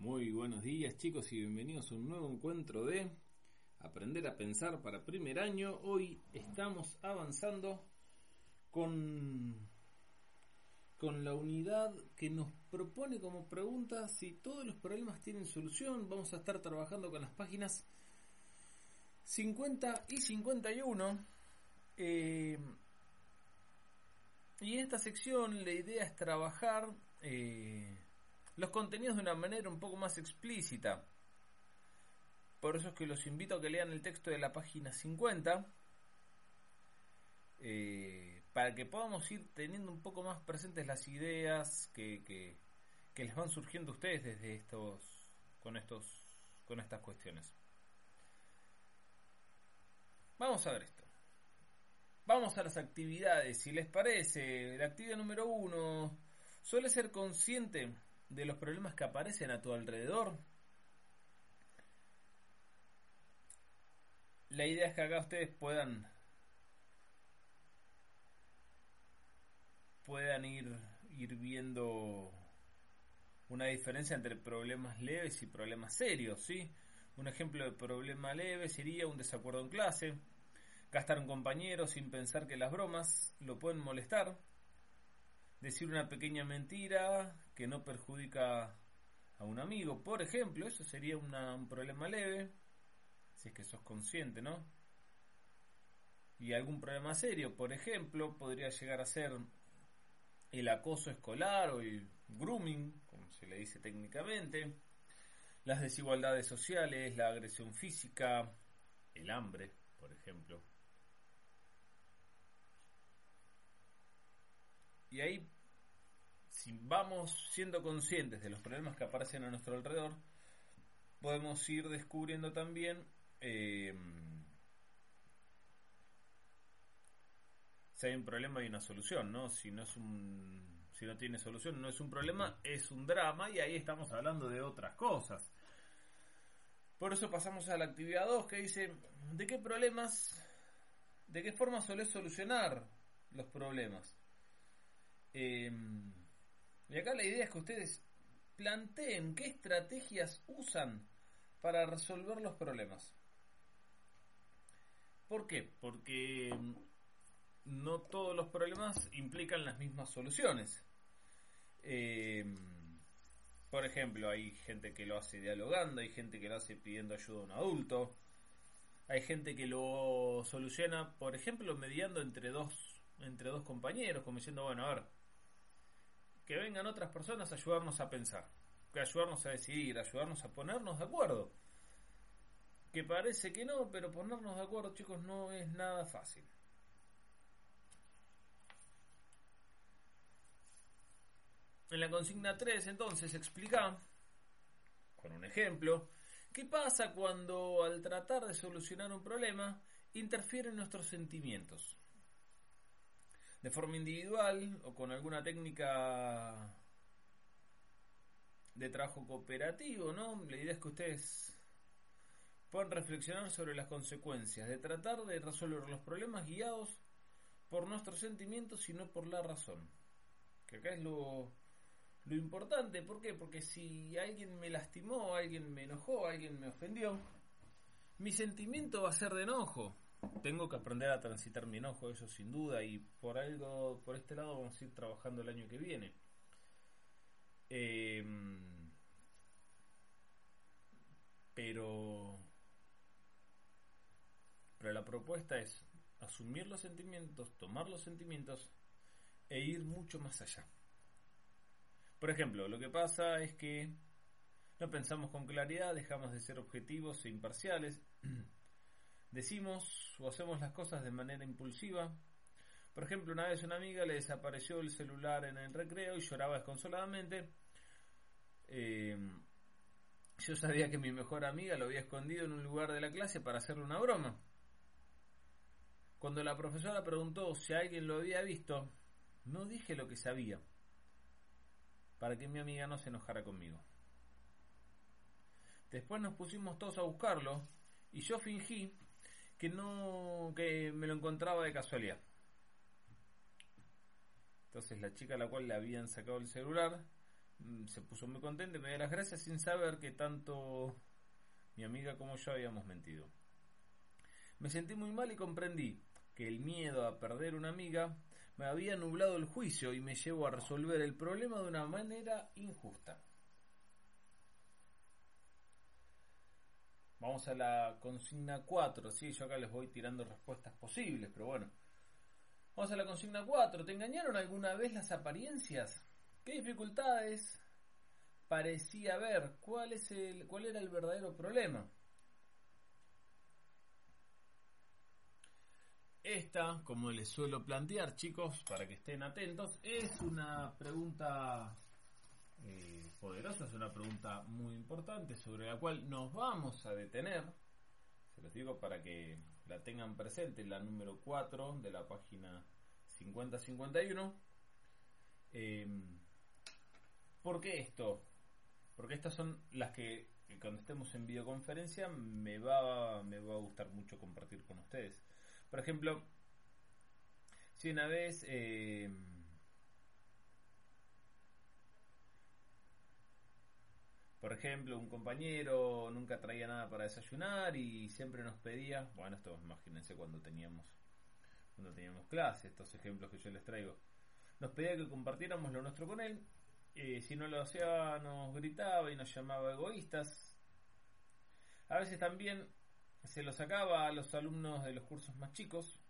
Muy buenos días chicos y bienvenidos a un nuevo encuentro de Aprender a Pensar para primer año. Hoy estamos avanzando con, con la unidad que nos propone como pregunta si todos los problemas tienen solución. Vamos a estar trabajando con las páginas 50 y 51. Eh, y en esta sección la idea es trabajar... Eh, los contenidos de una manera un poco más explícita. Por eso es que los invito a que lean el texto de la página 50 eh, para que podamos ir teniendo un poco más presentes las ideas que, que, les van surgiendo a ustedes desde estos con estos con estas cuestiones. Vamos a ver esto. Vamos a las actividades. Si les parece, la actividad número uno suele ser consciente de los problemas que aparecen a tu alrededor. La idea es que acá ustedes puedan puedan ir ir viendo una diferencia entre problemas leves y problemas serios, ¿sí? Un ejemplo de problema leve sería un desacuerdo en clase, gastar un compañero sin pensar que las bromas lo pueden molestar, decir una pequeña mentira que no perjudica a un amigo, por ejemplo, eso sería un problema leve, si es que sos consciente, ¿no? Y algún problema serio, por ejemplo, podría llegar a ser el acoso escolar o el grooming, como se le dice técnicamente, las desigualdades sociales, la agresión física, el hambre, por ejemplo. Y ahí, si vamos siendo conscientes de los problemas que aparecen a nuestro alrededor, podemos ir descubriendo también eh, si hay un problema y una solución, ¿no? Si no es un, si no tiene solución, no es un problema, es un drama y ahí estamos hablando de otras cosas. Por eso pasamos a la actividad 2 que dice, ¿de qué problemas, de qué forma solés solucionar los problemas? Eh, y acá la idea es que ustedes planteen qué estrategias usan para resolver los problemas. ¿Por qué? Porque no todos los problemas implican las mismas soluciones. Eh, por ejemplo, hay gente que lo hace dialogando, hay gente que lo hace pidiendo ayuda a un adulto, hay gente que lo soluciona, por ejemplo, mediando entre dos, entre dos compañeros, como diciendo, bueno, a ver, que vengan otras personas a ayudarnos a pensar, que ayudarnos a decidir, ayudarnos a ponernos de acuerdo. Que parece que no, pero ponernos de acuerdo, chicos, no es nada fácil. En la consigna 3, entonces, explica, con un ejemplo, qué pasa cuando al tratar de solucionar un problema interfieren nuestros sentimientos de forma individual o con alguna técnica de trabajo cooperativo, ¿no? La idea es que ustedes puedan reflexionar sobre las consecuencias de tratar de resolver los problemas guiados por nuestros sentimientos y no por la razón. Que acá es lo, lo importante, ¿por qué? Porque si alguien me lastimó, alguien me enojó, alguien me ofendió, mi sentimiento va a ser de enojo tengo que aprender a transitar mi enojo, eso sin duda, y por algo, por este lado vamos a ir trabajando el año que viene. Eh, pero, pero la propuesta es asumir los sentimientos, tomar los sentimientos e ir mucho más allá. Por ejemplo, lo que pasa es que no pensamos con claridad, dejamos de ser objetivos e imparciales. decimos o hacemos las cosas de manera impulsiva. Por ejemplo, una vez una amiga le desapareció el celular en el recreo y lloraba desconsoladamente. yo sabía que mi mejor amiga lo había escondido en un lugar de la clase para hacerle una broma. Cuando la profesora preguntó si alguien lo había visto, no dije lo que sabía, para que mi amiga no se enojara conmigo. Después nos pusimos todos a buscarlo y yo fingí que no que me lo encontraba de casualidad. Entonces la chica a la cual le habían sacado el celular mm, se puso muy contenta y me dio las gracias sin saber que tanto mi amiga como yo habíamos mentido. Me sentí muy mal y comprendí que el miedo a perder una amiga me había nublado el juicio y me llevó a resolver el problema de una manera injusta. Vamos a la consigna 4, sí, yo acá les voy tirando respuestas posibles, pero bueno. Vamos a la consigna 4. ¿Te engañaron alguna vez las apariencias? ¿Qué dificultades parecía haber? ¿Cuál, es el, ¿Cuál era el verdadero problema? Esta, como les suelo plantear, chicos, para que estén atentos, es una pregunta eh, poderosa, es una pregunta muy importante sobre la cual nos vamos a detener. Se los digo para que la tengan presente, la número 4 de la página 5051. Eh, ¿Por qué esto? Porque estas son las que cuando estemos en videoconferencia me va, me va a gustar mucho compartir con ustedes. Por ejemplo, si una vez eh, por ejemplo, un compañero nunca traía nada para desayunar y siempre nos pedía, bueno, esto imagínense cuando teníamos cuando teníamos clase, estos ejemplos que yo les traigo, nos pedía que compartiéramos lo nuestro con él, eh, si no lo hacía nos gritaba y nos llamaba egoístas. A veces también se lo sacaba a los alumnos de los cursos más chicos.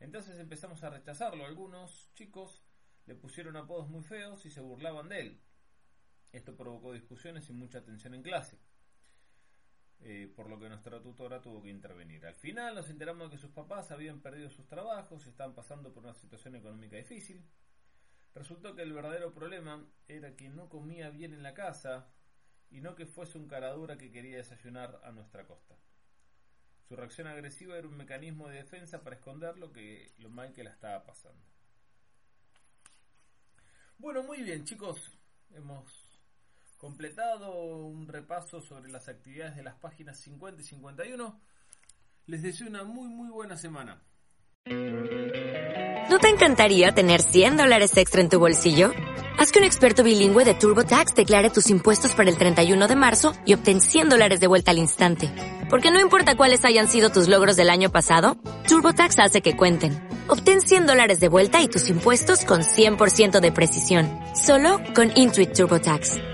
Entonces empezamos a rechazarlo. Algunos chicos le pusieron apodos muy feos y se burlaban de él. Esto provocó discusiones y mucha tensión en clase. Eh, por lo que nuestra tutora tuvo que intervenir. Al final nos enteramos de que sus papás habían perdido sus trabajos y estaban pasando por una situación económica difícil. Resultó que el verdadero problema era que no comía bien en la casa y no que fuese un caradura que quería desayunar a nuestra costa. Su reacción agresiva era un mecanismo de defensa para esconder lo que lo mal que la estaba pasando. Bueno, muy bien, chicos. Hemos completado un repaso sobre las actividades de las páginas 50 y 51. Les deseo una muy muy buena semana. ¿No te encantaría tener 100 dólares extra en tu bolsillo? Haz que un experto bilingüe de TurboTax declare tus impuestos para el 31 de marzo y obtén 100 dólares de vuelta al instante. Porque no importa cuáles hayan sido tus logros del año pasado, TurboTax hace que cuenten. Obtén 100 dólares de vuelta y tus impuestos con 100% de precisión. Solo con Intuit TurboTax.